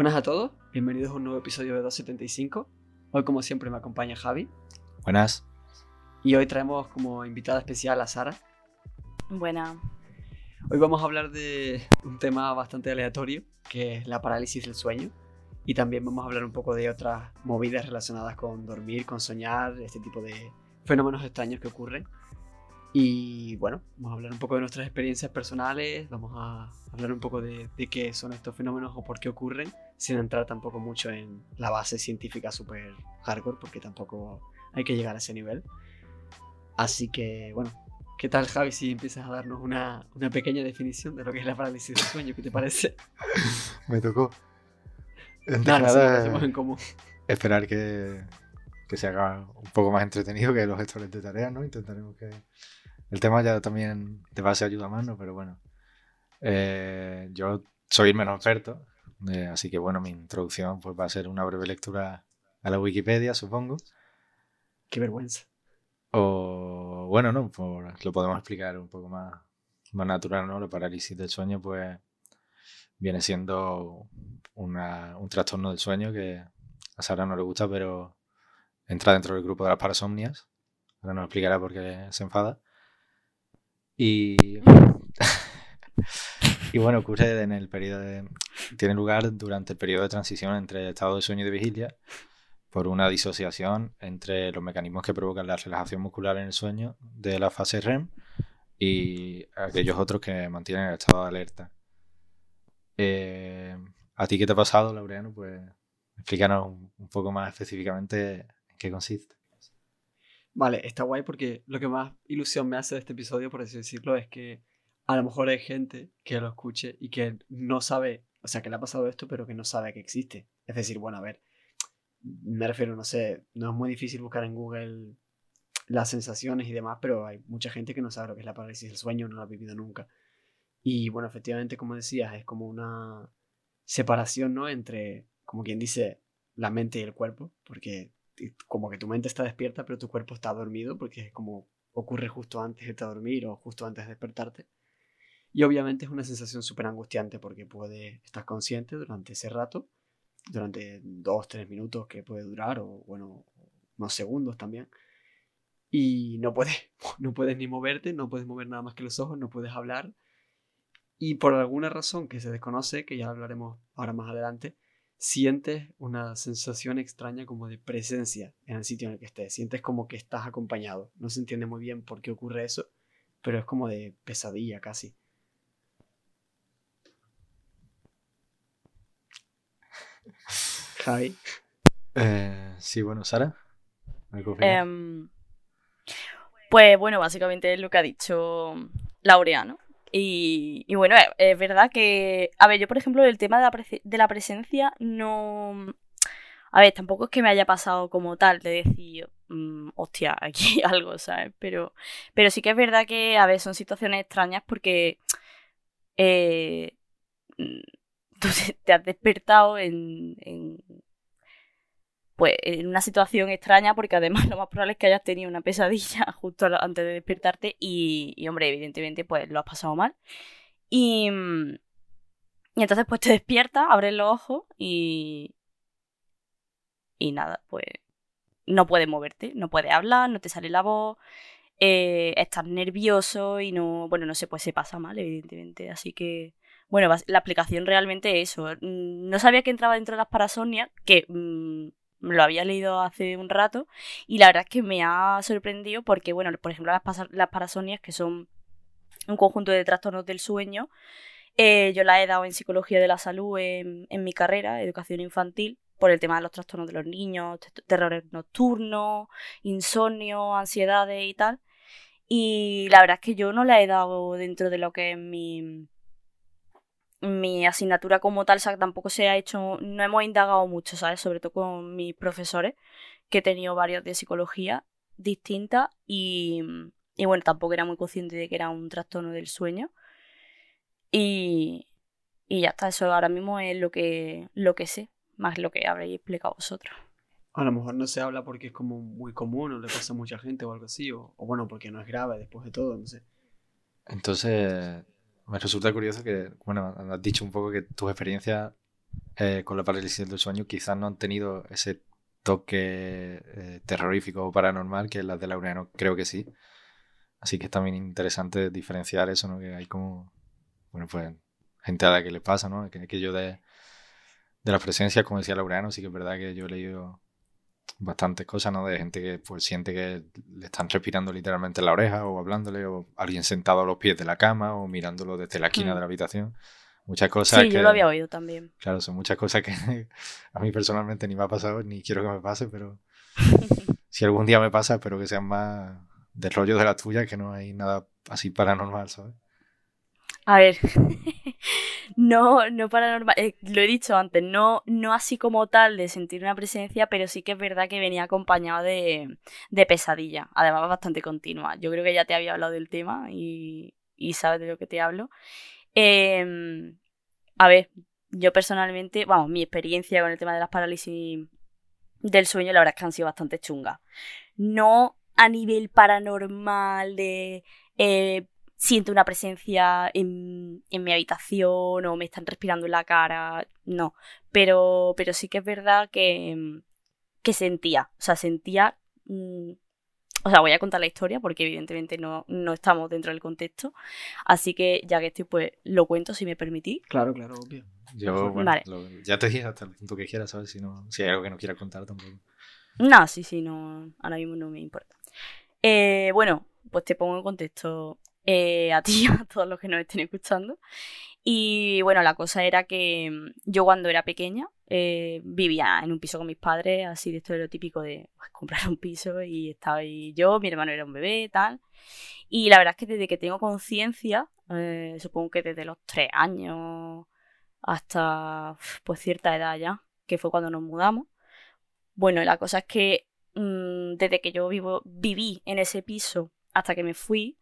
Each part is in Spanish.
Buenas a todos, bienvenidos a un nuevo episodio de 275. Hoy como siempre me acompaña Javi Buenas. y hoy traemos como invitada especial a Sara. Buena. Hoy vamos a hablar de un tema bastante aleatorio, que es la parálisis del sueño. Y también vamos a hablar un poco de otras movidas relacionadas con dormir, con soñar, este tipo de fenómenos extraños que ocurren. Y bueno, vamos a hablar un poco de nuestras experiencias personales, vamos a hablar un poco de, de qué son estos fenómenos o por qué ocurren, sin entrar tampoco mucho en la base científica súper hardcore, porque tampoco hay que llegar a ese nivel. Así que bueno, ¿qué tal Javi si empiezas a darnos una, una pequeña definición de lo que es la parálisis del sueño? ¿Qué te parece? Me tocó. Nada, sí, nada, hacemos en común. esperar que, que se haga un poco más entretenido que los gestores de tareas, ¿no? Intentaremos que... El tema ya también de base ayuda más, ¿no? Pero bueno. Eh, yo soy el menos experto, eh, así que bueno, mi introducción pues va a ser una breve lectura a la Wikipedia, supongo. Qué vergüenza. O bueno, no, por- lo podemos explicar un poco más, más natural, ¿no? La parálisis del sueño, pues viene siendo una- un trastorno del sueño que a Sara no le gusta, pero entra dentro del grupo de las parasomnias. Ahora nos explicará por qué se enfada. Y, y bueno, ocurre en el periodo de, tiene lugar durante el periodo de transición entre estado de sueño y de vigilia por una disociación entre los mecanismos que provocan la relajación muscular en el sueño de la fase REM y aquellos otros que mantienen el estado de alerta. Eh, ¿A ti qué te ha pasado, Laureano? Pues explícanos un poco más específicamente en qué consiste. Vale, está guay porque lo que más ilusión me hace de este episodio, por así decirlo, es que a lo mejor hay gente que lo escuche y que no sabe, o sea, que le ha pasado esto, pero que no sabe que existe. Es decir, bueno, a ver, me refiero, no sé, no es muy difícil buscar en Google las sensaciones y demás, pero hay mucha gente que no sabe lo que es la parálisis del sueño, no lo ha vivido nunca. Y bueno, efectivamente, como decías, es como una separación, ¿no? Entre, como quien dice, la mente y el cuerpo, porque como que tu mente está despierta, pero tu cuerpo está dormido, porque es como ocurre justo antes de dormir o justo antes de despertarte. Y obviamente es una sensación súper angustiante porque puede estar consciente durante ese rato, durante dos, tres minutos que puede durar, o bueno, unos segundos también. Y no puedes, no puedes ni moverte, no puedes mover nada más que los ojos, no puedes hablar. Y por alguna razón que se desconoce, que ya hablaremos ahora más adelante, sientes una sensación extraña como de presencia en el sitio en el que estés. Sientes como que estás acompañado. No se entiende muy bien por qué ocurre eso, pero es como de pesadilla casi. Javi. Eh, sí, bueno, Sara. Em, pues bueno, básicamente es lo que ha dicho Laureano. Y, bueno, es, verdad que, a ver, yo por ejemplo, el tema de la, de la presencia no... A ver, tampoco es que me haya pasado como tal de decir, mm, hostia, aquí algo, ¿sabes? Pero, pero sí que es verdad que, a ver, son situaciones extrañas porque eh, mm, tú te- has despertado en, pues en una situación extraña porque además lo más probable es que hayas tenido una pesadilla justo antes de despertarte y, hombre, evidentemente pues lo has pasado mal. Y, mm, y entonces pues te despiertas, abres los ojos y... Y nada, pues no puedes moverte, no puedes hablar, no te sale la voz, eh, estás nervioso y no, bueno, no sé, pues se pasa mal, evidentemente. Así que, bueno, la aplicación realmente es eso. Mm, No sabía que entraba dentro de las parasomnias, que mm, lo había leído hace un rato, y la verdad es que me ha sorprendido porque, bueno, por ejemplo, las, las parasomnias, que son un conjunto de trastornos del sueño, eh, yo la he dado en psicología de la salud en, en mi carrera, educación infantil, por el tema de los trastornos de los niños, te- terrores nocturnos, insomnio, ansiedades y tal. Y la verdad es que yo no la he dado dentro de lo que es mi, mi asignatura como tal, o sea, tampoco se ha hecho, no hemos indagado mucho, ¿sabes? Sobre todo con mis profesores, que he tenido varios de psicología distintas y, y bueno, tampoco era muy consciente de que era un trastorno del sueño. Y, y ya está, eso ahora mismo es lo que, lo que sé, más lo que habréis explicado vosotros. A lo mejor no se habla porque es como muy común o le pasa a mucha gente o algo así, o, o bueno, porque no es grave después de todo, no sé. Entonces, me resulta curioso que, bueno, has dicho un poco que tus experiencias eh, con la parálisis del sueño quizás no han tenido ese toque eh, terrorífico o paranormal que las de Laureano creo que sí. Así que es también interesante diferenciar eso, ¿no? Que hay como, bueno, pues gente a la que le pasa, ¿no? Que, que yo de, de las presencias, como decía Laureano, sí que es verdad que yo he leído bastantes cosas, ¿no? De gente que pues siente que le están respirando literalmente en la oreja o hablándole o alguien sentado a los pies de la cama o mirándolo desde la esquina Mm. de la habitación. Muchas cosas Sí, que... yo lo había oído también. Claro, son muchas cosas que a mí personalmente ni me ha pasado ni quiero que me pase, pero si algún día me pasa, espero que sean más del rollo de las tuyas, que no hay nada así paranormal, ¿sabes? A ver, no, no paranormal, eh, lo he dicho antes, no, no así como tal de sentir una presencia, pero sí que es verdad que venía acompañado de, de pesadilla, además bastante continua. Yo creo que ya te había hablado del tema y, y sabes de lo que te hablo. Em, a ver, yo personalmente, vamos, mi experiencia con el tema de las parálisis del sueño, la verdad es que han sido bastante chungas. No a nivel paranormal de eh, siento una presencia en, en mi habitación o me están respirando en la cara, no. Pero, pero sí que es verdad que, que sentía, o sea, sentía... mm, o sea, voy a contar la historia porque evidentemente no, no estamos dentro del contexto. Así que ya que estoy, pues lo cuento si me permitís. Claro, claro, obvio. Yo, bueno, Vale. lo- ya te dije hasta el punto que quieras, ¿sabes? Si, no, si hay algo que no quieras contar tampoco. No, sí, sí, no, ahora mismo no me importa. Eh, bueno, pues te pongo en contexto eh, a ti y a todos los que nos estén escuchando. Y bueno, la cosa era que mm, yo cuando era pequeña eh, vivía en un piso con mis padres, así de esto de lo típico de comprar un piso y estaba ahí yo, mi hermano era un bebé, tal. Y la verdad es que desde que tengo conciencia, eh, supongo que desde los tres años hasta pues cierta edad ya, que fue cuando nos mudamos, bueno, la cosa es que mm, desde que yo vivo, viví en ese piso hasta que me fui,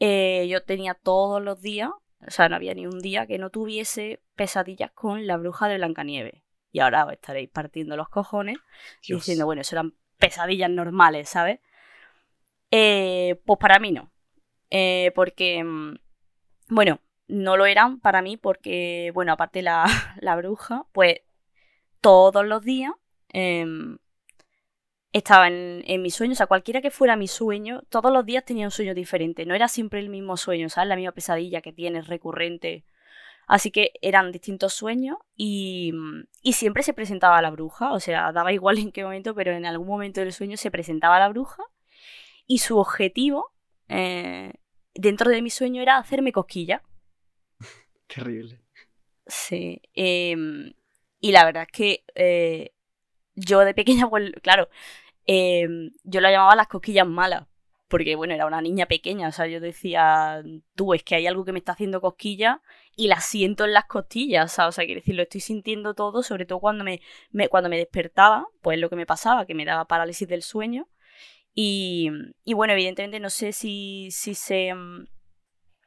eh, yo tenía todos los días, o sea, no había ni un día que no tuviese pesadillas con la bruja de Blancanieves. Y ahora os estaréis partiendo los cojones Dios. diciendo, bueno, eso eran pesadillas normales, ¿sabes? Eh, pues para mí no. Eh, porque, mm, bueno, no lo eran para mí porque, bueno, aparte la, la bruja, pues todos los días em, estaba en, en mi sueño, o sea, cualquiera que fuera mi sueño, todos los días tenía un sueño diferente, no era siempre el mismo sueño, ¿sabes? La misma pesadilla que tienes recurrente. Así que eran distintos sueños y, y siempre se presentaba la bruja, o sea, daba igual en qué momento, pero en algún momento del sueño se presentaba la bruja y su objetivo eh, dentro de mi sueño era hacerme cosquillas. Terrible. Sí. em, y la verdad es que eh, yo de pequeña, pues, claro, em, yo la llamaba las cosquillas malas. Porque, bueno, era una niña pequeña. O sea, yo decía, tú, es que hay algo que me está haciendo cosquillas y la siento en las costillas. Sea, o sea, quiero decir, lo estoy sintiendo todo, sobre todo cuando me, cuando me despertaba, pues lo que me pasaba, que me daba parálisis del sueño. Y, y bueno, evidentemente no sé si, si se, mm,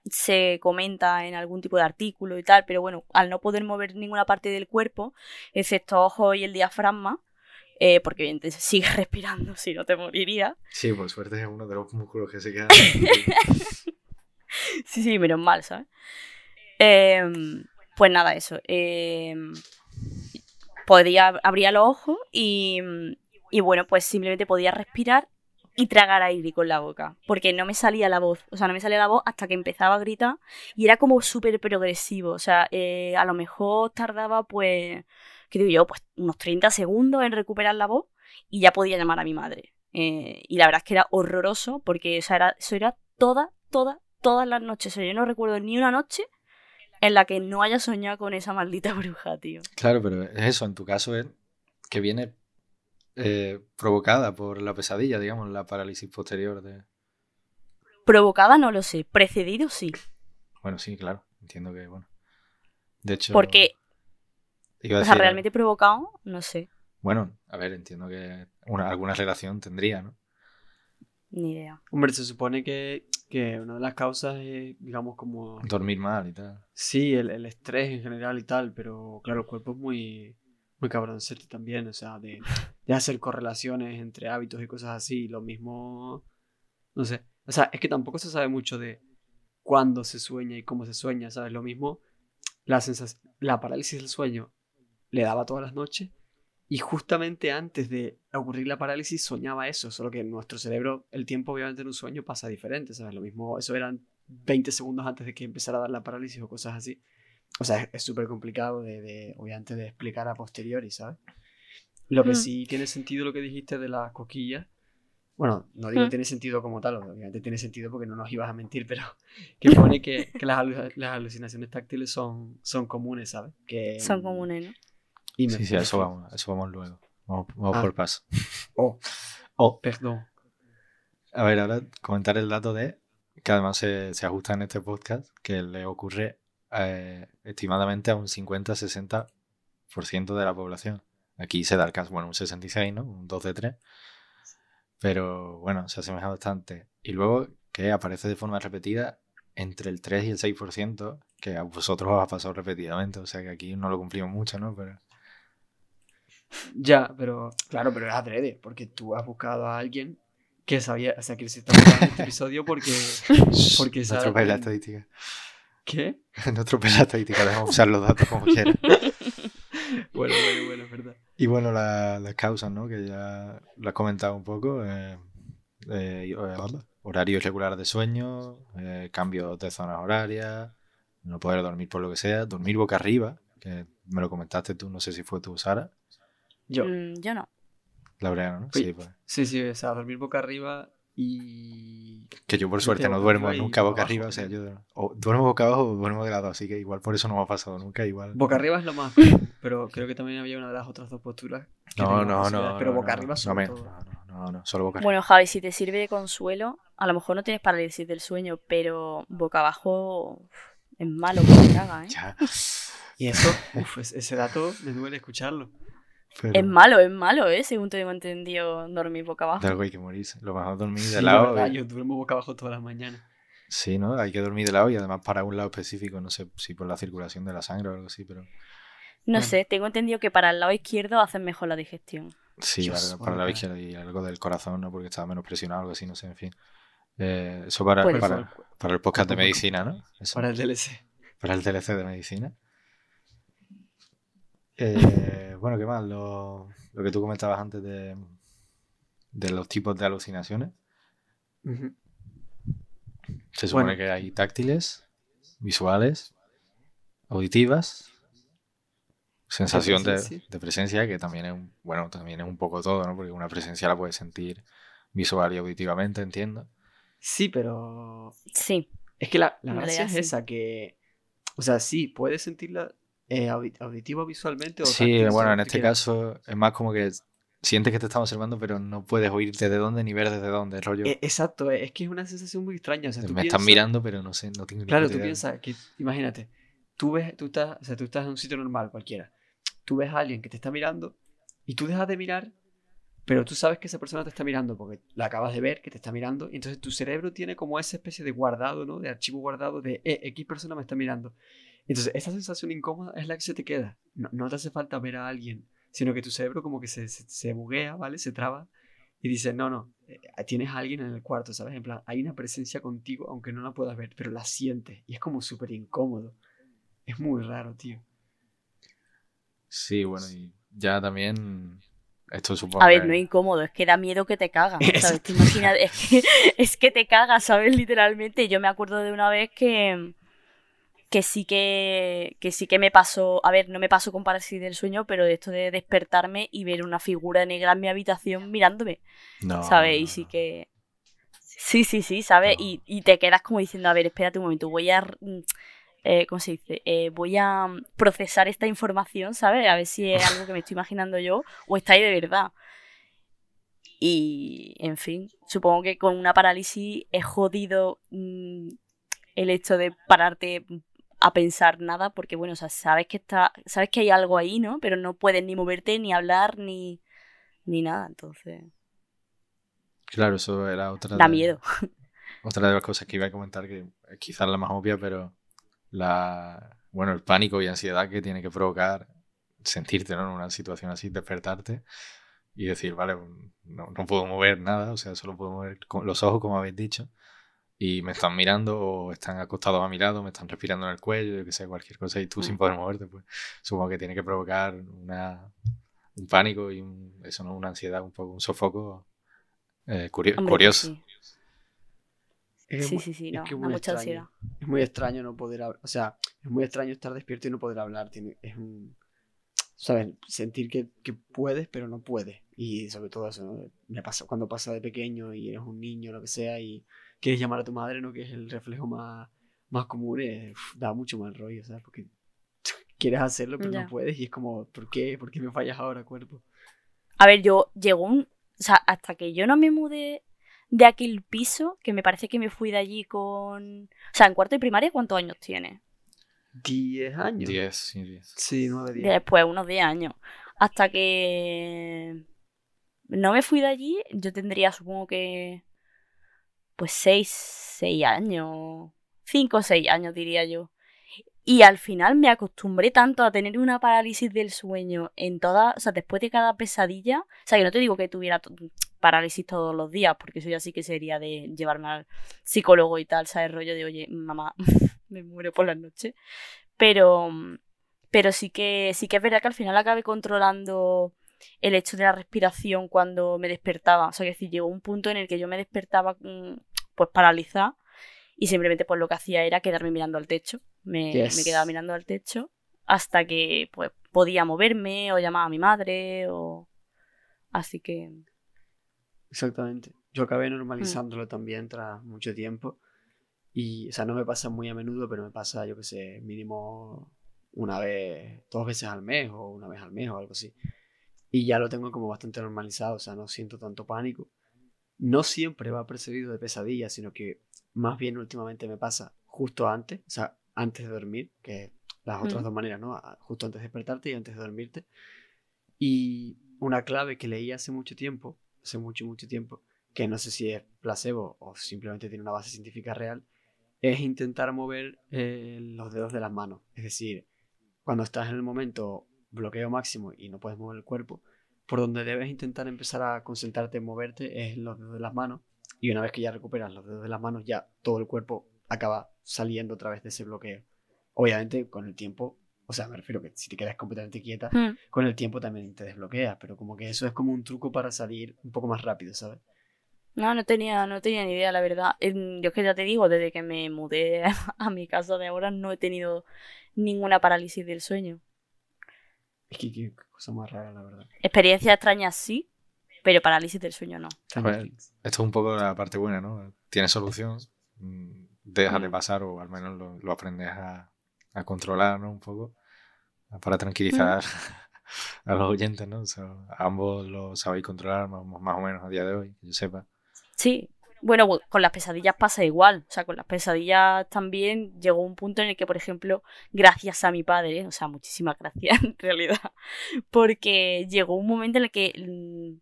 se comenta en algún tipo de artículo y tal, pero bueno, al no poder mover ninguna parte del cuerpo, excepto ojos y el diafragma, eh, porque evidentemente sigues respirando, si no te morirías. Sí, por suerte es uno de los músculos que se quedan. Sí, sí, menos mal, ¿sabes? Em, pues nada, eso. em, podía, abría los ojos y, y bueno, pues simplemente podía respirar y tragar aire con la boca, porque no me salía la voz, o sea, no me salía la voz hasta que empezaba a gritar y era como súper progresivo, o sea, eh, a lo mejor tardaba pues, ¿qué digo yo? Pues unos 30 segundos en recuperar la voz y ya podía llamar a mi madre. Eh, y la verdad es que era horroroso porque o sea, era, eso era toda, toda, todas las noches. O sea, yo no recuerdo ni una noche en la que no haya soñado con esa maldita bruja, tío. Claro, pero es eso, en tu caso es que viene eh, provocada por la pesadilla, digamos, la parálisis posterior de... Provocada no lo sé, precedido sí. Bueno, sí, claro, entiendo que, bueno. De hecho, Porque, iba a o sea, decir, realmente provocado, no sé, Bueno, a ver, entiendo que una, alguna relación tendría, ¿no? ni idea. Hombre, se supone que, que una de las causas es, digamos, como... Dormir mal y tal. Sí, el, el estrés en general y tal, pero claro, el cuerpo es muy, muy cabroncete también, o sea, de, de hacer correlaciones entre hábitos y cosas así, lo mismo, no sé, o sea, es que tampoco se sabe mucho de cuándo se sueña y cómo se sueña, ¿sabes? Lo mismo, la sensación, la parálisis del sueño le daba todas las noches y justamente antes de ocurrir la parálisis soñaba eso, solo que en nuestro cerebro el tiempo obviamente en un sueño pasa diferente, ¿sabes? Lo mismo, eso eran 20 segundos antes de que empezara a dar la parálisis o cosas así. O sea, es súper complicado de, de, obviamente, de explicar a posteriori, ¿sabes? Lo que Mm. sí tiene sentido lo que dijiste de las coquillas. Bueno, no digo que tiene sentido como tal, obviamente tiene sentido porque no nos ibas a mentir, pero que pone que, que las, alu- las alucinaciones táctiles son, son comunes, ¿sabes? Que, Son comunes, ¿no? Y Sí, sí, a eso vamos, a eso vamos luego. Vamos, vamos Ah. por paso. Oh, Oh, perdón. a ver, ahora comentar el dato de que además se, se ajusta en este podcast, que le ocurre eh, estimadamente a un 50-60% de la población. Aquí se da el caso, bueno, un 66, ¿no? Un 2 de 3. Pero bueno, se asemeja bastante. Y luego que aparece de forma repetida entre el 3 y el 6%, que a vosotros os ha pasado repetidamente. O sea que aquí no lo cumplimos mucho, ¿no? Pero Ya, pero claro, pero es adrede, porque tú has buscado a alguien que sabía, o sea, que se está buscando este episodio porque, porque no sabe atropella la estadística. ¿Qué? No atropella la estadística, dejamos usar los datos como quieran. Bueno, bueno, bueno, es verdad. Y bueno, la- las causas, ¿no? Que ya lo has comentado un poco. eh, eh, eh, horario irregular de sueño, eh, cambios de zonas horarias, no poder dormir por lo que sea, dormir boca arriba, que me lo comentaste tú, no sé si fue tú, Sara, Yo, Mm, yo no. Laureano, ¿no? Sí, pues. sí, sí, o sea, dormir boca arriba y... Que yo por suerte no duermo nunca boca abajo, arriba, o sea, ¿no? yo o duermo boca abajo o duermo de lado, así que igual por eso no me ha pasado nunca, igual. Boca arriba es lo más pero creo que también había una de las otras dos posturas. No, no, no. Pero no, boca no, arriba no, sobre me- todo. no, no, no, no, solo boca arriba. Bueno, Javi, si te sirve de consuelo, a lo mejor no tienes parálisis del sueño, pero boca abajo uf, es malo que te caga, ¿eh? Ya, Y eso, uff, ese dato me duele escucharlo. Pero Es malo, es malo, ¿eh? Según tengo entendido, dormir boca abajo. de algo hay que morirse. Lo mejor dormir Sí, de la lado. yo duermo boca abajo todas las mañanas. Sí, ¿no? Hay que dormir de lado y además para un lado específico, no sé si por la circulación de la sangre o algo así, pero No Bueno. sé, tengo entendido que para el lado izquierdo hacen mejor la digestión. sí, Dios, para la vaya. izquierda y algo del corazón, ¿no? Porque estaba menos presionado, algo así, no sé, en fin. Eh, eso para, para, para el podcast de medicina, ¿no? Eso, Para el DLC. para el DLC de medicina. Eh, bueno, ¿qué más? Lo, lo que tú comentabas antes de, de los tipos de alucinaciones. Se supone Bueno. que hay táctiles, visuales, auditivas, sensación de, presencia. de presencia, que también es un, bueno, también es un poco todo, ¿no? Porque una presencia la puedes sentir visual y auditivamente, entiendo. Sí, pero Sí, Es que la, la gracia es sí. esa, que. O sea, sí, puedes sentirla eh, audi- auditiva visualmente o Sí, bueno, en este quieras. caso es más como que sientes que te están observando, pero no puedes oír desde dónde ni ver desde dónde, rollo. Eh, exacto, es que es una sensación muy extraña. O sea, tú me están mirando, pero no sé, no tengo Claro, tú piensas que, imagínate, tú ves, tú estás, o sea, tú estás en un sitio normal cualquiera. Tú ves a alguien que te está mirando y tú dejas de mirar, pero tú sabes que esa persona te está mirando porque la acabas de ver, que te está mirando, y entonces tu cerebro tiene como esa especie de guardado, ¿no? De archivo guardado de, eh, X persona me está mirando. Entonces, esa sensación incómoda es la que se te queda. No, no te hace falta ver a alguien, sino que tu cerebro como que se, se, se buguea, ¿vale? Se traba y dice, no, no, eh, tienes a alguien en el cuarto, ¿sabes? En plan, hay una presencia contigo, aunque no la puedas ver, pero la sientes y es como súper incómodo. Es muy raro, tío. Sí, bueno, y ya también esto supongo a ver, que- no es incómodo, es que da miedo que te cagan, ¿sabes? Te imaginas, es que, es que te cagas, ¿sabes? Literalmente. Yo me acuerdo de una vez que, que sí que, que sí que me pasó, a ver, no me pasó con parálisis del sueño, pero esto de despertarme y ver una figura negra en mi habitación mirándome, No, ¿sabes? Y sí que... Sí, sí, sí, ¿sabes? No. Y, y te quedas como diciendo, a ver, espérate un momento, voy a... mm, eh, ¿Cómo se dice? Eh, voy a mm, procesar esta información, ¿sabes? A ver si es algo que me estoy imaginando yo o está ahí de verdad. Y, en fin, supongo que con una parálisis es jodido mm, el hecho de pararte a pensar nada, porque bueno, o sea, sabes que está, sabes que hay algo ahí, ¿no? Pero no puedes ni moverte, ni hablar, ni, ni nada, entonces Claro, eso era otra da de- miedo. Otra de las cosas que iba a comentar, que es quizás la más obvia, pero la, bueno, el pánico y ansiedad que tiene que provocar sentirte ¿no? en una situación así, despertarte y decir, vale, no, no puedo mover nada, o sea, solo puedo mover los ojos, como habéis dicho, y me están mirando o están acostados a mi lado, me están respirando en el cuello, yo que sé, cualquier cosa, y tú sin Mm. poder moverte, pues supongo que tiene que provocar una, un pánico y un- eso, ¿no? Una ansiedad, un poco, un sofoco eh, curio- Hombre, curioso. Sí, Es sí, sí, sí, es no, que muy mucha extraño. ansiedad. Es muy extraño no poder hablar. O sea, es muy extraño estar despierto y no poder hablar. Tiene, es un. ¿Sabes? Sentir que, que puedes, pero no puedes. Y sobre todo eso, ¿no? Me pasa cuando pasa de pequeño y eres un niño, lo que sea, y quieres llamar a tu madre, ¿no? Que es el reflejo más, más común. eh, uf, da mucho mal rollo, ¿sabes? Porque quieres hacerlo, pero Ya. no puedes. Y es como, ¿por qué? ¿Por qué me fallas ahora, cuerpo? A ver, yo llegó un. O sea, hasta que yo no me mudé de aquel piso, que me parece que me fui de allí con. O sea, en cuarto de primaria, ¿cuántos años tiene? 10 años. 10, sí, 10. Sí, 9, 10. Después, unos 10 años. Hasta que. No me fui de allí, yo tendría, supongo que. Pues 6, 6 años. 5 o 6 años, diría yo. Y al final me acostumbré tanto a tener una parálisis del sueño en todas, o sea, después de cada pesadilla, o sea, que no te digo que tuviera parálisis todos los días, porque eso ya sí que sería de llevarme al psicólogo y tal, ¿sabes? Rollo de, oye, mamá, me muero por las noches. Pero, pero sí que, sí que es verdad que al final acabé controlando el hecho de la respiración cuando me despertaba. O sea, que decir, llegó un punto en el que yo me despertaba pues paralizada y simplemente pues lo que hacía era quedarme mirando al techo. Me, Yes. me quedaba mirando al techo hasta que pues podía moverme o llamar a mi madre o... Así que... Exactamente. Yo acabé normalizándolo también tras mucho tiempo. Y, o sea, no me pasa muy a menudo, pero me pasa, yo qué sé, mínimo una vez, dos veces al mes o una vez al mes o algo así. Y ya lo tengo como bastante normalizado, o sea, no siento tanto pánico. No siempre va precedido de pesadillas, sino que más bien últimamente me pasa justo antes, o sea, antes de dormir, que las otras Mm. dos maneras, ¿no? Justo antes de despertarte y antes de dormirte. Y una clave que leí hace mucho tiempo, hace mucho, mucho tiempo, que no sé si es placebo o simplemente tiene una base científica real, es intentar mover eh, los dedos de las manos. Es decir, cuando estás en el momento bloqueo máximo y no puedes mover el cuerpo, por donde debes intentar empezar a concentrarte en moverte es en los dedos de las manos. Y una vez que ya recuperas los dedos de las manos, ya todo el cuerpo acaba saliendo otra vez de ese bloqueo. Obviamente, con el tiempo, o sea, me refiero que si te quedas completamente quieta, hmm, con el tiempo también te desbloqueas, pero como que eso es como un truco para salir un poco más rápido, ¿sabes? No, no tenía, no tenía ni idea, la verdad. Yo es que ya te digo, desde que me mudé a mi casa de ahora no he tenido ninguna parálisis del sueño. Es que qué cosa más rara, la verdad. Experiencias extrañas sí, pero parálisis del sueño no. Esto es un poco la parte buena, ¿no? Tiene solución, mm, deja de Mm. pasar o al menos lo, lo aprendes a, a controlar, ¿no? Un poco, para tranquilizar a los oyentes, ¿no? O sea, ambos lo sabéis controlar más, más o menos a día de hoy, que yo sepa. Sí, bueno, bu- con las pesadillas pasa igual. O sea, con las pesadillas también llegó un punto en el que, por ejemplo, gracias a mi padre, o sea, muchísimas gracias en realidad, porque llegó un momento en el que, mm,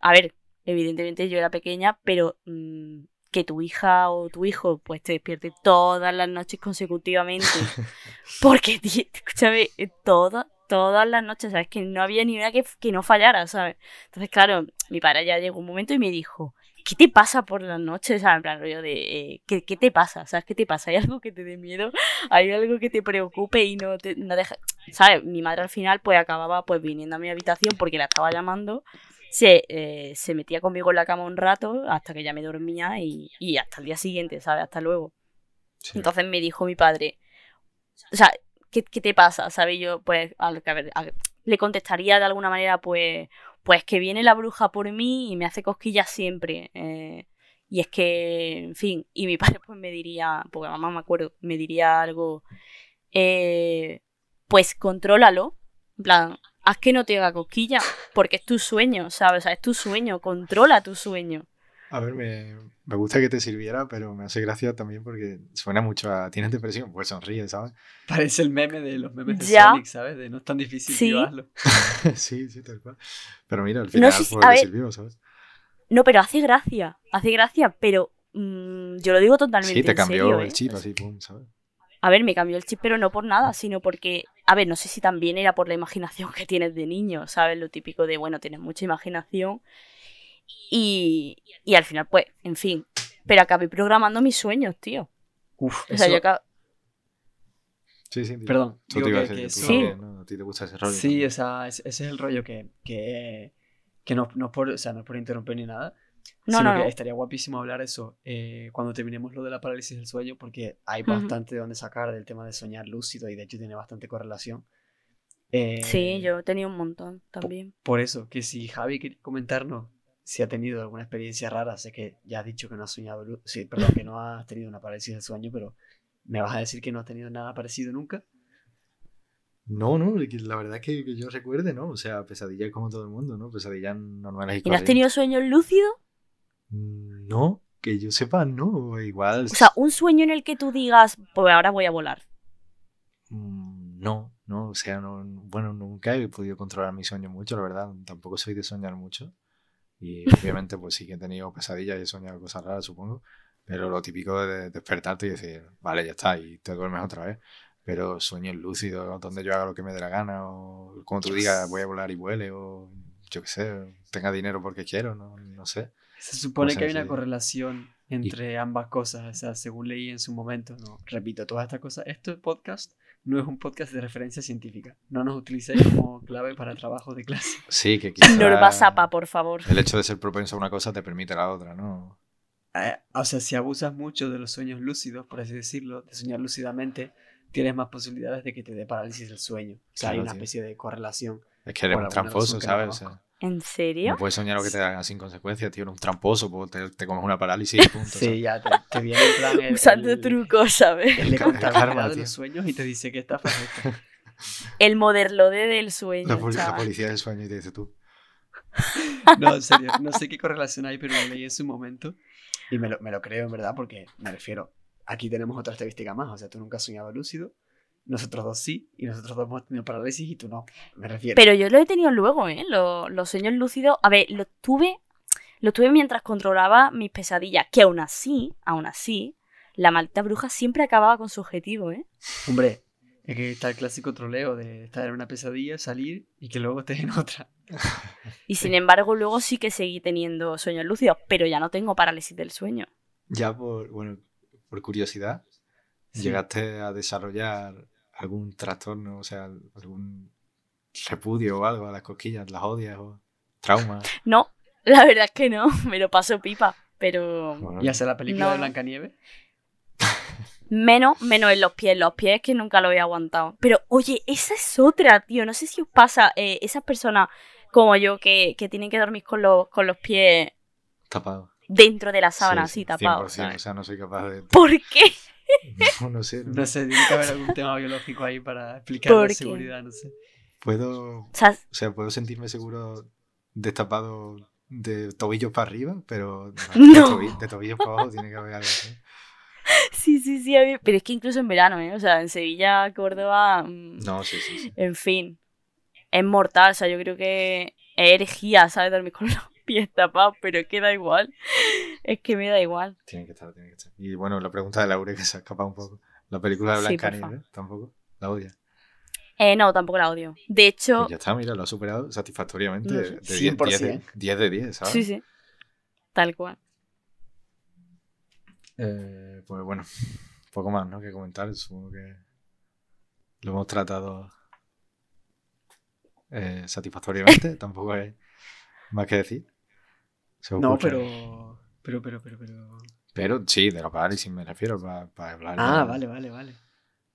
a ver, evidentemente yo era pequeña, pero mm, que tu hija o tu hijo pues te despierte todas las noches consecutivamente, porque, tío, escúchame, eh, todas, todas las noches, ¿sabes? Que no había ni una que, que no fallara, ¿sabes? Entonces, claro, mi padre ya llegó un momento y me dijo, ¿qué te pasa por las noches? O sea, en plan rollo de, eh, ¿qué, qué te pasa? ¿Sabes qué te pasa? ¿Hay algo que te dé miedo? ¿Hay algo que te preocupe y no te no deja... ¿Sabes? Mi madre al final pues acababa pues viniendo a mi habitación porque la estaba llamando, se, eh, se metía conmigo en la cama un rato hasta que ya me dormía y, y hasta el día siguiente, ¿sabes? Hasta luego. Sí. Entonces me dijo mi padre, o sea, ¿qué, qué te pasa? ¿Sabes? Yo, pues, al, a ver, a- le contestaría de alguna manera, pues, pues que viene la bruja por mí y me hace cosquillas siempre. eh, y es que, en fin, y mi padre pues me diría, porque mamá me acuerdo, me diría algo, eh, pues contrólalo, en plan, haz que no te haga cosquillas, porque es tu sueño, ¿sabes? O sea, es tu sueño, controla tu sueño. A ver, me, me gusta que te sirviera, pero me hace gracia también porque suena mucho a tienes depresión, pues sonríe, ¿sabes? Parece el meme de los memes de Ya. Sonic, ¿sabes? De no es tan difícil Sí. llevarlo. sí, sí, tal cual. Pero mira, al final sí, sí, a te ver. sirvió, ¿sabes? No, pero hace gracia, hace gracia, pero mm, yo lo digo totalmente Sí, te en cambió serio, el ¿eh? chip así, pum, ¿sabes? A ver, me cambió el chip, pero no por nada, sino porque, a ver, no sé si también era por la imaginación que tienes de niño, ¿sabes? Lo típico de, bueno, tienes mucha imaginación y, y al final, pues, en fin, pero acabé programando mis sueños, tío. Uf, O sea, eso- yo acab- Sí, sí. Perdón, digo que- que que también, ¿no? A ti te gusta ese rollo. Sí, o sea, ese, ese es el rollo que, que, que no, no es por, o sea, no es por interrumpir ni nada, No, sino no, que no. estaría guapísimo hablar eso eh, cuando terminemos lo de la parálisis del sueño, porque hay Ujú. bastante de donde sacar del tema de soñar lúcido y de hecho tiene bastante correlación. Eh, Sí, yo he tenido un montón también. Por eso, que si Javi quiere comentarnos si ha tenido alguna experiencia rara, sé que ya has dicho que no has soñado, sí, perdón, que no has tenido una parálisis del sueño, pero ¿me vas a decir que no has tenido nada parecido nunca? No, no, la verdad es que, que yo recuerde, ¿no? O sea, pesadillas como todo el mundo, ¿no? Pesadillas normales y ¿Y no has tenido sueños lúcidos? Mm, No, que yo sepa, no. Igual. O sea, un sueño en el que tú digas, pues ahora voy a volar. Mm, No, no, o sea, no, bueno, nunca he podido controlar mi sueño mucho, la verdad, tampoco soy de soñar mucho. Y obviamente, pues sí que he tenido pesadillas y he soñado cosas raras, supongo. Pero lo típico de despertarte y decir, vale, ya está, y te duermes otra vez. Pero sueños lúcidos, donde yo haga lo que me dé la gana, o como tú digas, voy a volar y vuele, o yo qué sé, tenga dinero porque quiero, no, no sé. Se supone sé, que hay una correlación entre ambas cosas, o sea, según leí en su momento, no, repito, todas estas cosas, este podcast no es un podcast de referencia científica, no nos utilicéis como clave para trabajo de clase. Sí, que quizá Norma por favor. el hecho de ser propenso a una cosa te permite la otra, ¿no? Eh, o sea, si abusas mucho de los sueños lúcidos, por así decirlo, de soñar lúcidamente, tienes más posibilidades de que te dé parálisis del sueño. O sea, hay una tío. especie de correlación. Es que eres un tramposo, que no ¿En serio? No puedes soñar lo que te hagan sin consecuencias, tío. Eres un tramposo, pues te, te comes una parálisis y punto. Sí, ya te, te viene en plan el, Usando el- trucos, ¿sabes? el de Karma, de tío. los sueños y te dice que estafa es esta. El moderlode del sueño, La, poli- la chaval. policía del sueño y te dice tú. No, en serio, no sé qué correlación hay, pero lo leí en su momento y me lo, me lo creo en verdad porque me refiero, aquí tenemos otra estadística más, o sea, tú nunca has soñado lúcido, nosotros dos sí, y nosotros dos hemos tenido parálisis y tú no, me refiero. Pero yo lo he tenido luego, ¿eh? Lo- los sueños lúcidos. A ver, lo tuve. Lo tuve mientras controlaba mis pesadillas. Que aún así, aún así, la maldita bruja siempre acababa con su objetivo, ¿eh? Hombre, es que está el clásico troleo de estar en una pesadilla, salir y que luego estés en otra. Y sin embargo, luego sí que seguí teniendo sueños lúcidos, pero ya no tengo parálisis del sueño. Ya por, bueno, por curiosidad, Sí. ¿llegaste a desarrollar algún trastorno, o sea, algún repudio o algo a las cosquillas, las odias o trauma? No, la verdad es que no, me lo paso pipa. Pero Bueno, Y hacer la película No, de. Blancanieves. menos, menos en los pies. Los pies que nunca lo he aguantado. Pero oye, esa es otra, tío. No sé si os pasa, eh, esas personas como yo que, que tienen que dormir con los, con los pies tapado. dentro de la sábana, Sí, así sí, tapados. 100%, ¿sabes? o sea, no soy capaz de... ¿Por qué? No, no sé. no- No sé, tiene que haber algún tema biológico ahí para explicar ¿Por la qué? seguridad, no sé. Puedo, O sea, o sea, puedo sentirme seguro destapado de tobillos para arriba, pero No. de, tobi- de tobillos para abajo tiene que haber algo. ¿sí? sí, sí, sí. a mí- Pero es que incluso en verano, ¿eh? O sea, en Sevilla, Córdoba, mm, No, sí, sí, sí. en fin. Es mortal, o sea, yo creo que es herejía, ¿sabes? Dormir con los pies tapados, pero es que da igual. Es que me da igual. Tiene que estar, tiene que estar. Y bueno, la pregunta de Laura que se ha escapado un poco. La película de Sí, Blancanieves, tampoco. La odia. Eh, no, tampoco la odio. De hecho, Pues ya está, mira, lo ha superado satisfactoriamente. No De, sé. de 10, 10 de, 100%. 10 de 10, ¿sabes? sí, sí. Tal cual. Eh, pues bueno, poco más, ¿no? Que comentar. Supongo que lo hemos tratado eh, satisfactoriamente. Tampoco hay más que decir. Se No, pero. Pero, pero, pero, pero. Pero sí, de la parálisis me refiero, para, para hablar Ah, ya, vale, vale, vale.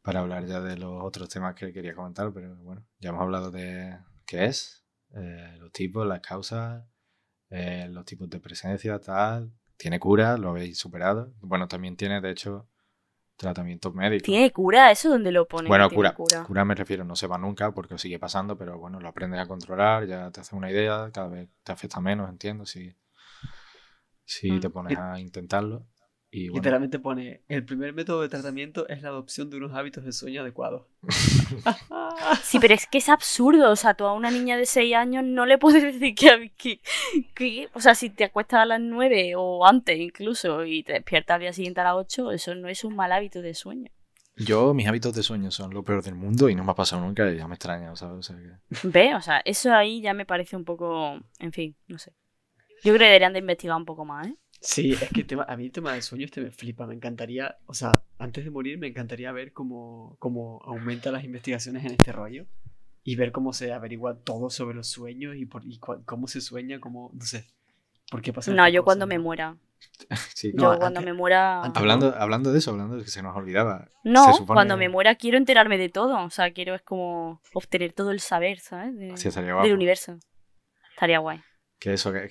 para hablar ya de los otros temas que quería comentar, pero bueno, ya hemos hablado de qué es, eh, los tipos, las causas, eh, los tipos de presencia, tal. Tiene cura, lo habéis superado. Bueno, también tiene, de hecho, tratamientos médicos. ¿Tiene cura eso donde lo pone? Bueno, tiene cura, cura. me refiero, no se va nunca porque sigue pasando, pero bueno, lo aprendes a controlar, ya te haces una idea, cada vez te afecta menos, entiendo, si, si Mm. te pones a intentarlo. Y bueno, Literalmente pone: el primer método de tratamiento es la adopción de unos hábitos de sueño adecuados. Sí, pero es que es absurdo. O sea, tú a una niña de 6 años no le puedes decir que, que, que- O sea, si te acuestas a las 9 o antes incluso y te despiertas al día siguiente a las 8, eso no es un mal hábito de sueño. Yo, mis hábitos de sueño son lo peor del mundo y no me ha pasado nunca y ya me extraña, ¿sabes? O sea que- ¿Ves? O sea, eso ahí ya me parece un poco. En fin, no sé. Yo creo que deberían de investigar un poco más, ¿eh? Sí, es que tema- a mí el tema del sueño este me flipa. Me encantaría, o sea, antes de morir me encantaría ver cómo, cómo aumentan las investigaciones en este rollo y ver cómo se averigua todo sobre los sueños y, por, y cua- cómo se sueña, cómo, no sé, por qué pasa. No, yo cuando me muera. Sí. No, yo cuando antes- me muera. antes- Hablando, hablando de eso, hablando de que se nos olvidaba. No, supone- cuando me muera quiero enterarme de todo. O sea, quiero es como obtener todo el saber, ¿sabes? De- Sí, del universo. Estaría guay. Que eso, que,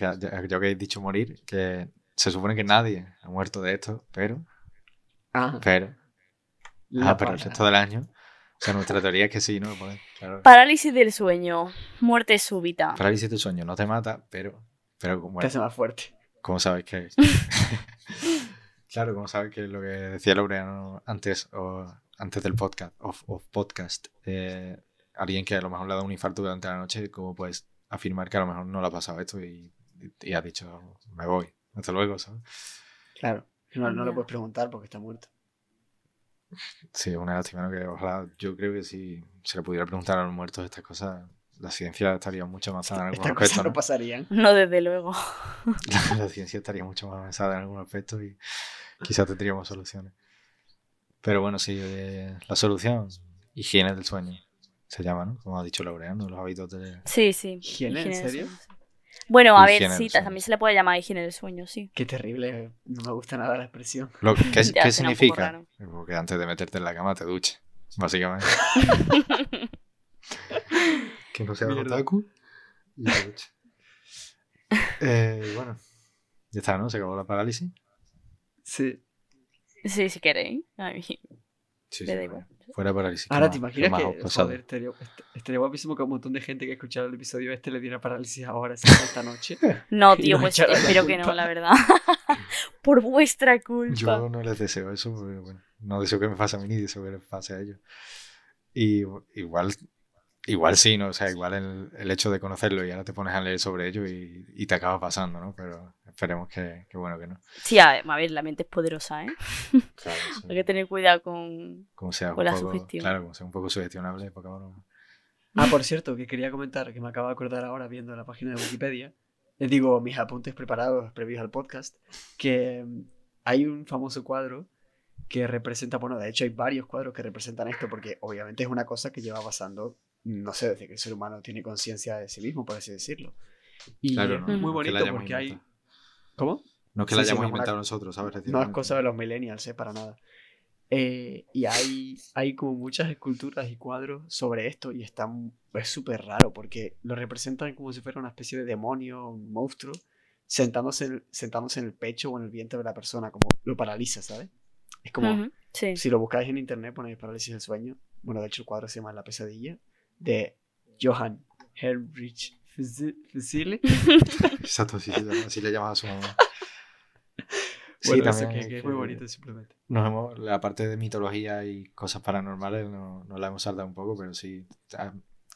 yo que he dicho morir, que se supone que nadie ha muerto de esto, pero, Ah, pero, la ah, pero el resto del año. O sea, nuestra teoría es que sí, ¿no? Pues, claro. Parálisis del sueño. Muerte súbita. Parálisis del sueño no te mata, pero, pero Te bueno, hace más fuerte. ¿cómo sabes que es? claro, ¿cómo sabes que es lo que decía Laureano antes, o antes del podcast, of, of podcast? eh, alguien que a lo mejor le ha dado un infarto durante la noche, ¿cómo puedes afirmar que a lo mejor no le ha pasado esto y, y, ha dicho, me voy, hasta luego, ¿sabes? Claro, no, no le puedes preguntar porque está muerto. Sí, una lástima, ¿no? Que ojalá, yo creo que si se le pudiera preguntar a los muertos estas cosas, la ciencia estaría mucho más avanzada en algún Estas cosas aspecto, no ¿no? pasarían. No, desde luego. La, la ciencia estaría mucho más avanzada en algún aspecto y quizás tendríamos soluciones. Pero bueno, sí, eh, la solución, higiene del sueño, se llama, ¿no? Como ha dicho Laureano, los hábitos de... Sí, sí. ¿Higiene? ¿En serio? sí. Bueno, a ver, sí, también se le puede llamar higiene del sueño, sí. Qué terrible, no me gusta nada la expresión. Lo, ¿Qué, Ya, qué significa? Porque antes de meterte en la cama te duches, básicamente. que no sea otaku y te duches. Eh, bueno, ya está, ¿no? Se acabó la parálisis. Sí. Sí, si queréis. A mí Sí, me da igual. Fuera parálisis. ¿qué Ahora te imaginas más que, joder, estaría, est- estaría guapísimo que un montón de gente que escuchara el episodio este le diera parálisis ahora, esta noche. No, tío, pues espero que no, la verdad. Por vuestra culpa. Yo no les deseo eso, porque bueno, no deseo que me pase a mí ni deseo que les pase a ellos. Y igual, igual sí, ¿no? O sea, igual el, el hecho de conocerlo y ahora te pones a leer sobre ello y, y te acaba pasando, ¿no? Pero esperemos que, que bueno que no. Sí, a ver, a ver, la mente es poderosa, ¿eh? Claro, sí. Hay que tener cuidado con... Como sea con un la poco, sugestión. claro, como sea un poco sugestionable, porque ahora no- Ah, por cierto, que quería comentar, que me acabo de acordar ahora viendo la página de Wikipedia. Les digo mis apuntes preparados previos al podcast, que mm, hay un famoso cuadro que representa, bueno, de hecho hay varios cuadros que representan esto, porque obviamente es una cosa que lleva pasando, no sé, desde que el ser humano tiene conciencia de sí mismo, por así decirlo. Y Claro, es no, muy no es que bonito hayamos porque hay... inventado. ¿Cómo? No es que Sí, la sí, hayamos no es una- inventado nosotros, ¿sabes? No es cosa de los millennials, eh, para nada. Eh, y hay, hay como muchas esculturas y cuadros sobre esto y está, es súper raro porque lo representan como si fuera una especie de demonio, un monstruo, sentándose, en- sentándose en el pecho o en el vientre de la persona, como lo paraliza, ¿sabes? Es como, Ujú, Sí. si lo buscáis en internet, ponéis parálisis del sueño. Bueno, de hecho el cuadro se llama La pesadilla, de Johann Heinrich Fusile. Exacto, sí, sí, así le llamaba a su mamá. Sí, Bueno, eso también que, que es muy bonito simplemente. Nos hemos, la parte de mitología y cosas paranormales no, no la hemos saltado un poco, pero sí a-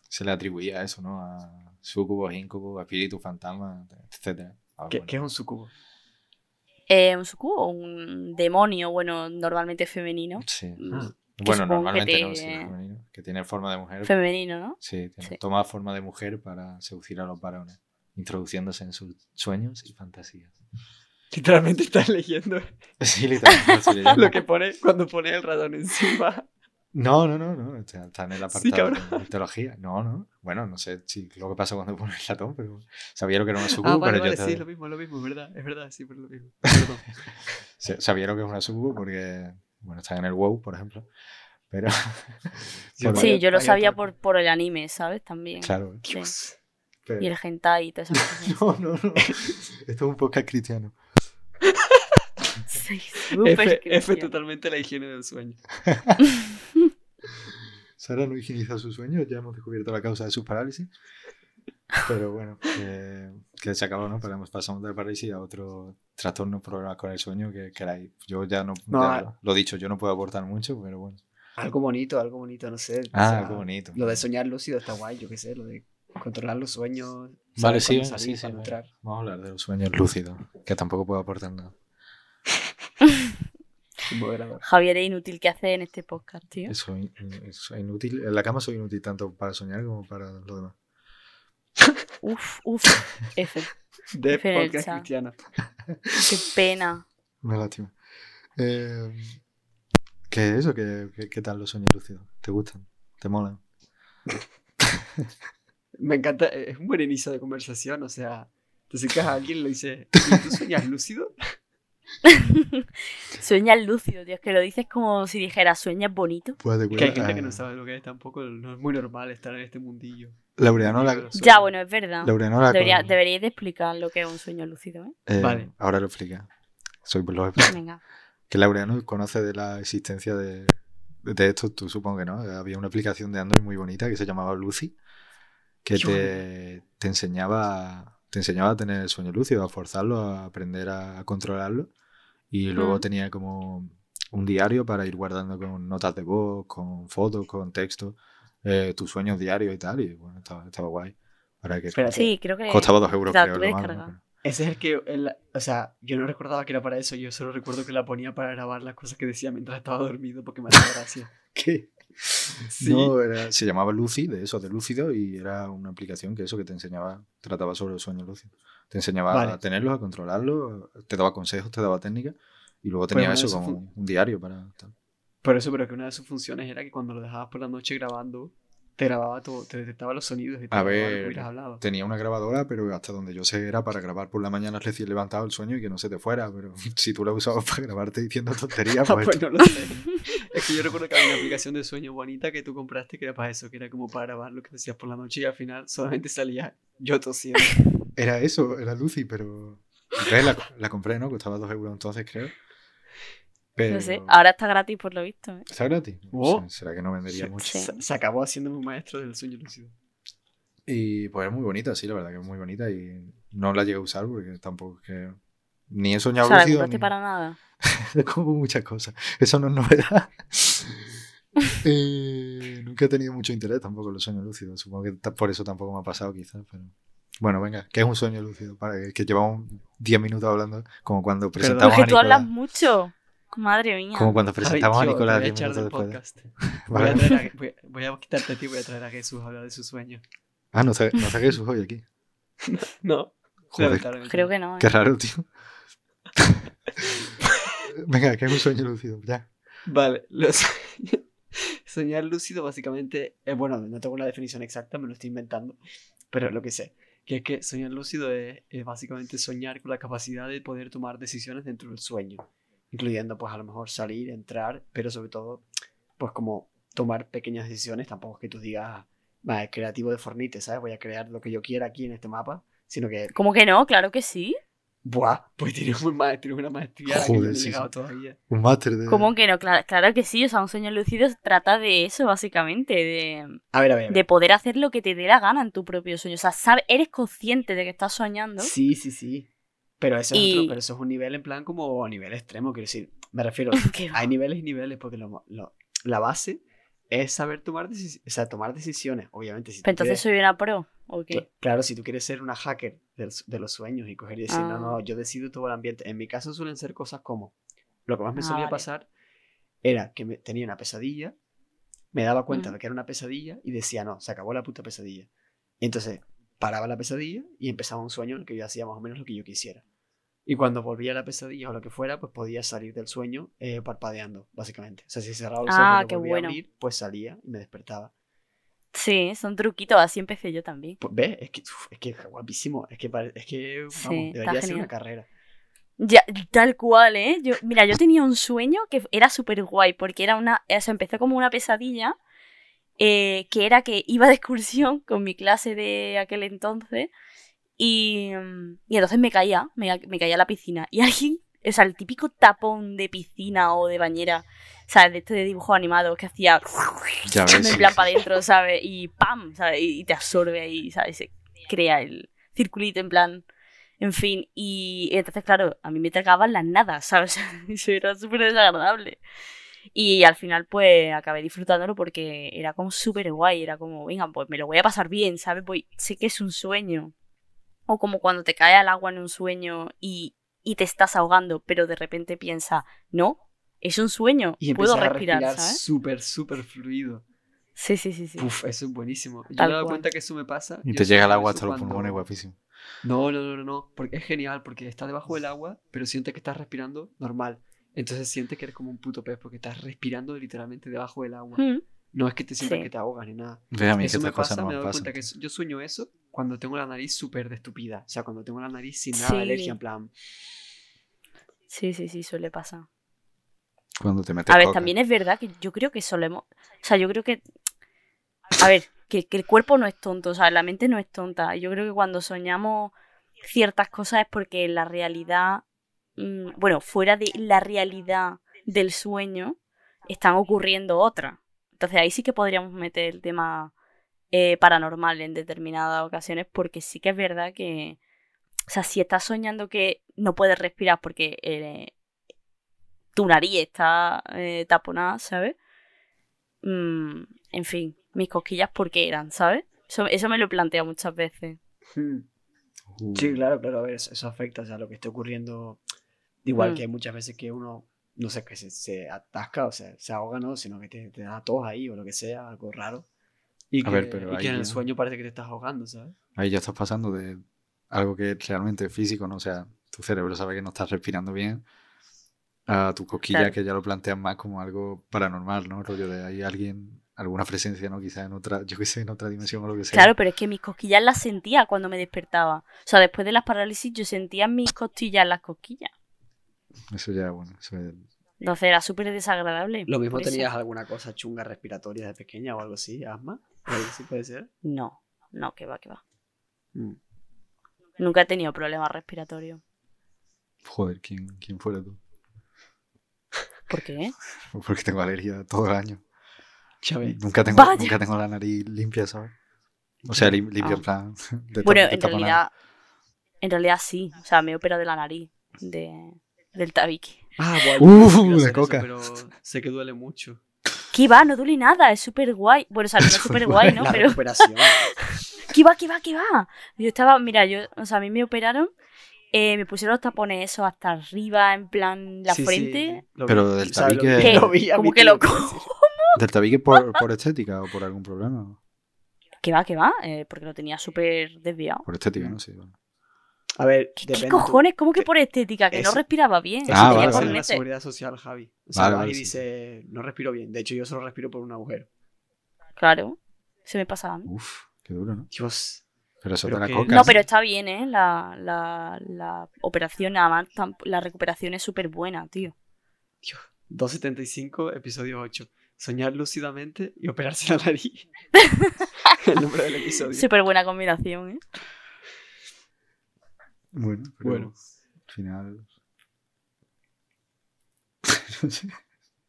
se le atribuía eso, ¿no? A sucubos, incubos, espíritus, fantasmas, etcétera. Ah, ¿Qué, bueno. qué es un sucubo? Eh, un sucubo, un demonio, bueno, normalmente femenino. Sí. Mm, Bueno, supongo que normalmente no, te- sí, femenino, que tiene forma de mujer. Femenino, ¿no? Sí, tiene- Sí. toma forma de mujer para seducir a los varones, introduciéndose en sus sueños y fantasías. Literalmente estás leyendo Sí, literalmente. así le llaman. lo que pone cuando pone el ratón encima. No, no, no, no. Está, en el Sí, apartado cabrón. de mitología. No, no. Bueno, no sé si lo que pasa cuando pone el ratón, pero sabía lo que era una sucubo, Ah, vale, pero vale, yo sí, te- lo mismo, lo mismo, es verdad, es verdad, sí, pero lo mismo. Sabía lo que es una sucubo porque, bueno, está en el WoW, por ejemplo. Pero, Sí, yo lo sabía por, por el anime, ¿sabes? También. claro. Sí. Pero- Y el hentai y todas esas cosas. No, no, no. Esto es un podcast cristiano. Sí, F, F totalmente la higiene del sueño. Sara no higieniza sus sueños, ya hemos descubierto la causa de sus parálisis. Pero bueno, que, que se acabó, ¿no? Pero pasamos de la parálisis a otro trastorno, problemas con el sueño que queráis. Yo ya no, No, ya lo, dicho, yo no puedo aportar mucho, pero bueno. Algo bonito, algo bonito, no sé. o Ah, sea, qué bonito. Lo de soñar lúcido está guay, yo qué sé, lo de controlar los sueños. Vale, sí, sí, salir, sí, entrar. Vamos a hablar de los sueños lúcidos, que tampoco puedo aportar nada. Javier es inútil que hace en este podcast, tío. Soy, soy inútil, en la cama soy inútil tanto para soñar como para lo demás. Uf, uf. F. De F en el podcast chat. cristiano. Qué pena. Una lástima. Eh, ¿Qué es eso? ¿Qué, qué, qué tal los sueños lúcidos? ¿Te gustan? ¿Te molan? Me encanta, es un buen inicio de conversación, o sea, te acercas a alguien y le dices, ¿y tú sueñas lúcido? Sueñas lúcido, tío. Es que lo dices como si dijeras sueñas bonito. Pues de Que hay gente que no Ah, sabe lo que es tampoco, no es muy normal estar en este mundillo. Laureano la, Ya, bueno, es verdad. Laureano la Debería, con- deberíais de explicar lo que es un sueño lúcido, ¿eh? eh, Vale. Ahora lo explica. Soy por los Venga. que Laureano conoce de la existencia de, de esto, tú supongo que no. Había una aplicación de Android muy bonita que se llamaba Lucy, que te, te enseñaba te enseñaba a tener el sueño lúcido, a forzarlo, a aprender a controlarlo. Y luego Mm. tenía como un diario para ir guardando con notas de voz, con fotos, con texto, eh, tus sueños diarios y tal. Y bueno, estaba, estaba guay. Para que Espérate, Sí, creo que. costaba dos euros, ese es el que, el- o sea, yo no recordaba que era para eso, yo solo recuerdo que la ponía para grabar las cosas que decía mientras estaba dormido porque me hacía gracia. ¿Qué? Sí. No, era- se llamaba Lucy, de eso, de lúcido, y era una aplicación que eso que te enseñaba, trataba sobre los sueños lúcidos. Te enseñaba Vale. a tenerlos, a controlarlos, te daba consejos, te daba técnicas, y luego Pues tenía bueno, eso eso como fue- un diario para tal. Por eso, pero que una de sus funciones era que cuando lo dejabas por la noche grabando, te grababa todo, te detectaba los sonidos y te A grababa lo que ver, hubieras hablado. Tenía una grabadora, pero hasta donde yo sé era para grabar por la mañana recién levantado el sueño y que no se te fuera, pero si tú la usabas para grabarte diciendo tonterías, Ah, pues... pues no lo sé. Es que yo recuerdo que había una aplicación de sueño bonita que tú compraste que era para eso, que era como para grabar lo que decías por la noche y al final solamente salía yo tosiendo. Era eso, era Lucy, pero... La, la compré, ¿no? Costaba dos euros entonces, creo. Pero... No sé. Ahora está gratis por lo visto, ¿eh? ¿Está gratis? Oh. ¿Será que no vendería mucho? Sí. se- acabó haciéndome un maestro del sueño lúcido. Y pues es muy bonita, sí, la verdad que es muy bonita y no la llegué a usar porque tampoco es que... Ni he O soñado sea, la lúcido, compraste ni- para nada. como muchas cosas. Eso no es novedad. Eh, nunca he tenido mucho interés tampoco en los sueños lúcidos. Supongo que por eso tampoco me ha pasado quizás. Pero... Bueno, venga, ¿qué es un sueño lúcido? Para que, que llevamos 10 minutos hablando, como cuando Pero presentamos es a que tú hablas mucho. Madre mía. Como cuando presentamos Javi, a Nicolás voy a 10 echar del podcast. Voy a, traer a- voy, voy a quitarte a ti y voy a traer a Jesús a hablar de sus sueños. Ah, no, sa- no saqué sus hoy aquí. No, Joder, Creo que no. ¿eh? qué raro, tío. venga, ¿qué es un sueño lúcido? Ya. Vale, los- soñar lúcido básicamente, es bueno, no tengo la definición exacta, me lo estoy inventando, pero es lo que sé. Que es que soñar lúcido es, es básicamente soñar con la capacidad de poder tomar decisiones dentro del sueño, incluyendo pues a lo mejor salir, entrar, pero sobre todo pues como tomar pequeñas decisiones, tampoco es que tú digas, va, es creativo de Fornite, ¿sabes? Voy a crear lo que yo quiera aquí en este mapa, sino que, ¿Cómo que no? Claro que sí. ¡buah! Pues tienes, un ma- tienes una maestría la que Joder, no he sí, llegado sí. todavía. Un máster de... ¿Cómo que no? Claro, claro que sí. O sea, un sueño lúcido trata de eso, básicamente. De, A ver, a ver. a ver. de poder hacer lo que te dé la gana en tu propio sueño. O sea, sabe, eres consciente de que estás soñando. Sí, sí, sí. Pero eso, es Y- otro- pero eso es un nivel en plan como a nivel extremo, quiero decir. Me refiero, hay niveles y niveles, porque lo- lo- la base es saber tomar, deci- o sea, tomar decisiones. Obviamente, si Pero entonces quieres- soy una pro. ¿O qué? cl- claro, si tú quieres ser una hacker de, los sueños y coger y decir, no, Ah. no, yo decido todo el ambiente. En mi caso suelen ser cosas como, lo que más me Ah, solía vale. pasar era que me, tenía una pesadilla, me daba cuenta de que era una pesadilla y decía, no, se acabó la puta pesadilla. Y entonces paraba la pesadilla y empezaba un sueño en el que yo hacía más o menos lo que yo quisiera. Y cuando volvía a la pesadilla o lo que fuera, pues podía salir del sueño eh, parpadeando, básicamente. O sea, si cerraba los Ah, ojos y volvía bueno. a abrir, pues salía y me despertaba. Sí, son truquitos. Así empecé yo también. Pues, ¿Ves? Es que, uf, es que guapísimo. Es que, es que vamos, Sí, debería ser una carrera. Ya, tal cual, ¿eh? Yo, mira, yo tenía un sueño que era súper guay, porque era una. Eso empezó como una pesadilla, eh, que era que iba de excursión con mi clase de aquel entonces, y, mm, y entonces me caía, me, me caía a la piscina, y alguien, o sea, el típico tapón de piscina o de bañera, ¿sabes? De este de dibujo animado que hacía. Ya ves, en plan para adentro, ¿sabes? Y ¡pam! ¿sabes? Y, te absorbe ahí, ¿sabes? Se crea el circulito en plan. En fin, y, entonces, claro, a mí me tragaban las nada, ¿sabes? Eso era súper desagradable. Y al final, pues, acabé disfrutándolo porque era como súper guay. Era como, venga, pues me lo voy a pasar bien, ¿sabes? Voy, sé que es un sueño. O como cuando te cae al agua en un sueño y, y te estás ahogando, pero de repente piensas, no, es un sueño, Y puedo empezar a respirar, respirar súper, súper fluido. Sí, sí, sí, sí. Uf, eso es buenísimo. Yo Tal me he dado cual. cuenta que eso me pasa. Y te llega el agua hasta los cuando- pulmones, guapísimo. No, no, no, no, no, porque es genial, porque estás debajo del agua, pero sientes que estás respirando normal. Entonces sientes que eres como un puto pez, porque estás respirando literalmente debajo del agua. Mm. No es que te sientas Sí. que te ahogas ni nada. Ve a mí que Eso me pasa, no me doy cuenta que yo sueño eso cuando tengo la nariz súper de estúpida. O sea, cuando tengo la nariz sin nada Sí. de alergia, en plan... Sí, sí, sí, suele pasar. Cuando te metes A ver, coca. también es verdad que yo creo que solemos. O sea, yo creo que. A ver, que, que el cuerpo no es tonto, o sea, la mente no es tonta. Yo creo que cuando soñamos ciertas cosas es porque en la realidad. Mm, bueno, fuera de la realidad del sueño, están ocurriendo otras. Entonces ahí sí que podríamos meter el tema eh, paranormal en determinadas ocasiones, porque sí que es verdad que. O sea, si estás soñando que no puedes respirar porque eh, tu nariz está eh, taponada, ¿sabes? Mm, en fin, mis cosquillas, ¿por qué eran, ¿sabes? Eso, eso me lo he planteado muchas veces. hmm. Uh, Sí, claro, claro, a ver, eso, afecta, o sea, lo que esté ocurriendo. Igual Mm. que hay muchas veces que uno, no sé, que se, se atasca, o sea, se ahoga, ¿no? Sino que te, te da tos ahí o lo que sea, algo raro. Y A que, ver, pero y que en ahí el ya- sueño parece que te estás ahogando, ¿sabes? Ahí ya estás pasando de algo que es realmente físico, ¿no? O sea, tu cerebro sabe que no estás respirando bien, a tu cosquilla Claro. que ya lo plantean más como algo paranormal, ¿no? Rollo de hay alguien, alguna presencia, ¿no? Quizás en otra, yo qué sé, en otra dimensión o lo que sea. Claro, pero es que mis cosquillas las sentía cuando me despertaba. O sea, después de las parálisis yo sentía mis costillas en las cosquillas. Eso ya, bueno, eso es... Entonces era súper desagradable. Lo mismo eso. tenías alguna cosa chunga respiratoria de pequeña o algo así, asma, algo así puede ser. No, no, que va, que va. Mm. Nunca he tenido problemas respiratorios. Joder, ¿quién, quién fuera tú? ¿Por qué? Porque tengo alergia todo el año. Ya. Nunca tengo, Vaya. nunca tengo la nariz limpia, ¿sabes? O sea, lim- limpia Ah. en plan... de Bueno, en realidad, en realidad sí. O sea, me he operado de la nariz, de, del tabique. Ah, buah, Uh, eso, coca. pero sé que duele mucho. ¿Qué va? No duele nada, es súper guay. Bueno, o sea, no es súper guay, ¿no? La Pero, recuperación. ¿qué va, qué va, qué va? Yo estaba, mira, yo, o sea, a mí me operaron, eh, me pusieron los tapones esos hasta arriba, en plan, la Sí, sí, frente. vi. Pero del O sea, lo tabique- ¿Qué? lo vi a Como que lo. ¿Del tabique por, por estética o por algún problema? ¿Qué va, qué va? Eh, porque lo tenía súper desviado. Por estética, ¿no? Sí, vale. A ver, ¿Qué, depende qué cojones? ¿Cómo que por estética? Que no eso- respiraba bien. Eso Ah, vale, vale. la seguridad social, Javi. O sea, Vale, y sí. dice, no respiro bien. De hecho, yo solo respiro por un agujero. Claro, se me pasaba a mí. Uf, qué duro, ¿no? Dios. Pero eso Pero de la que- coca. No, sí. pero está bien, ¿eh? La, la, la operación, además, la recuperación es súper buena, tío. Dios. 275, episodio 8. Soñar lúcidamente y operarse la nariz. El nombre del episodio. Súper buena combinación, ¿eh? Bueno, pero Bueno. al final. no sé.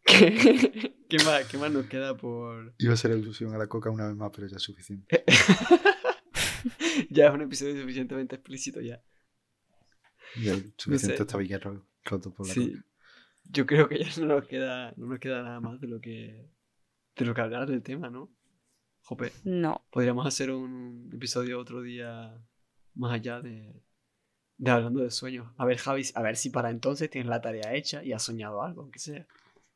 ¿Qué, qué más, ¿Qué más nos queda por...? Iba a ser alusión a la coca una vez más, pero ya es suficiente. ya es un episodio suficientemente explícito ya. Ya suficiente sé. ro- roto por la Sí. coca. Yo creo que ya no nos queda, no nos queda nada más de lo que de lo que hablar del tema, ¿no? Jope, No. podríamos hacer un episodio otro día más allá de, de hablando de sueños. A ver, Javi, a ver si para entonces tienes la tarea hecha y has soñado algo, aunque sea.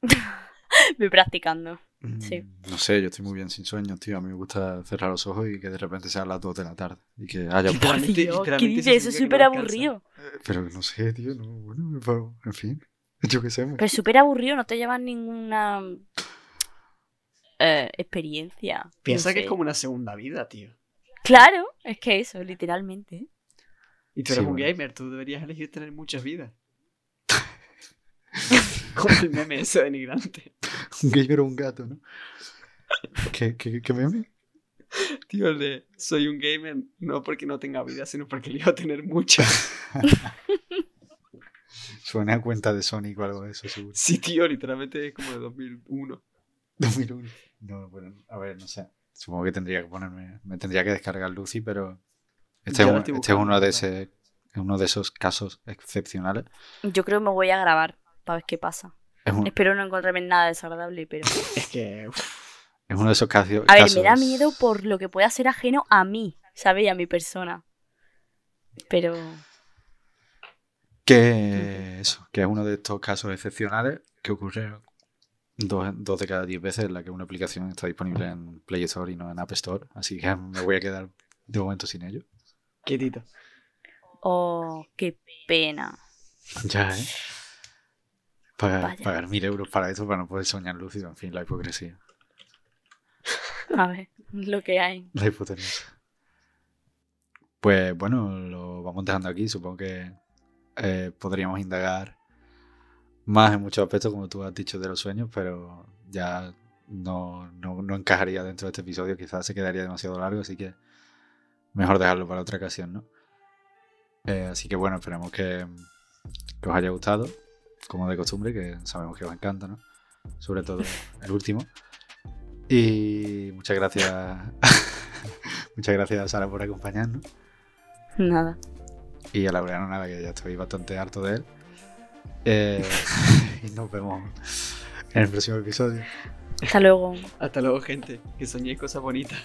Voy practicando. Sí. Mm, No sé, yo estoy muy bien sin sueños, tío. A mí me gusta cerrar los ojos y que de repente sean las 2 de la tarde. Y que haya. Literalmente- ¿Qué dices? Eso es no súper aburrido. Pero no sé, tío. No, bueno. En fin. Yo qué sé. me- Pero es súper aburrido, no te llevas ninguna eh, experiencia. Piensa no que es como una segunda vida, tío. Claro, es que eso, literalmente. Y tú Sí, eres un bueno. gamer, tú deberías elegir tener muchas vidas. como el meme ese denigrante. Un gamer o un gato, ¿no? ¿Qué, qué, qué meme? Tío, el de soy un gamer no porque no tenga vida, sino porque elijo tener muchas. Suena a cuenta de Sonic o algo de eso, seguro. Sí, tío, literalmente es como de 2001. 2001. No, bueno, a ver, no sé. Supongo que tendría que ponerme. Me tendría que descargar Lucy, pero. Este, es, un- este es uno, de ese, es uno de esos casos excepcionales. Yo creo que me voy a grabar para ver qué pasa. Es, un- Espero no encontrarme nada desagradable, pero... Es que es uno de esos casos. A ver, me da miedo por lo que pueda ser ajeno a mí, ¿sabes? Y a mi persona. Pero... Que eso, que es uno de estos casos excepcionales que ocurren dos, dos de cada diez veces en la que una aplicación está disponible en Play Store y no en App Store. Así que me voy a quedar de momento sin ello. Quietito. Oh, qué pena. Ya, ¿eh? Pagar, mil euros para eso, para no poder soñar lúcido. En fin, la hipocresía. A ver, lo que hay. La hipotenusa. Pues bueno, lo vamos dejando aquí. Supongo que eh, podríamos indagar más en muchos aspectos, como tú has dicho, de los sueños, pero ya no, no, no encajaría dentro de este episodio. Quizás se quedaría demasiado largo, así que mejor dejarlo para otra ocasión, ¿no? Eh, así que bueno, esperemos que, que os haya gustado, como de costumbre, que sabemos que os encanta, ¿no? Sobre todo el último. Y muchas gracias. muchas gracias, Sara, por acompañarnos. Nada. Y a Laureano, nada, que ya estoy bastante harto de él. Eh, y nos vemos en el próximo episodio. Hasta luego. Hasta luego, gente. Que soñéis cosas bonitas.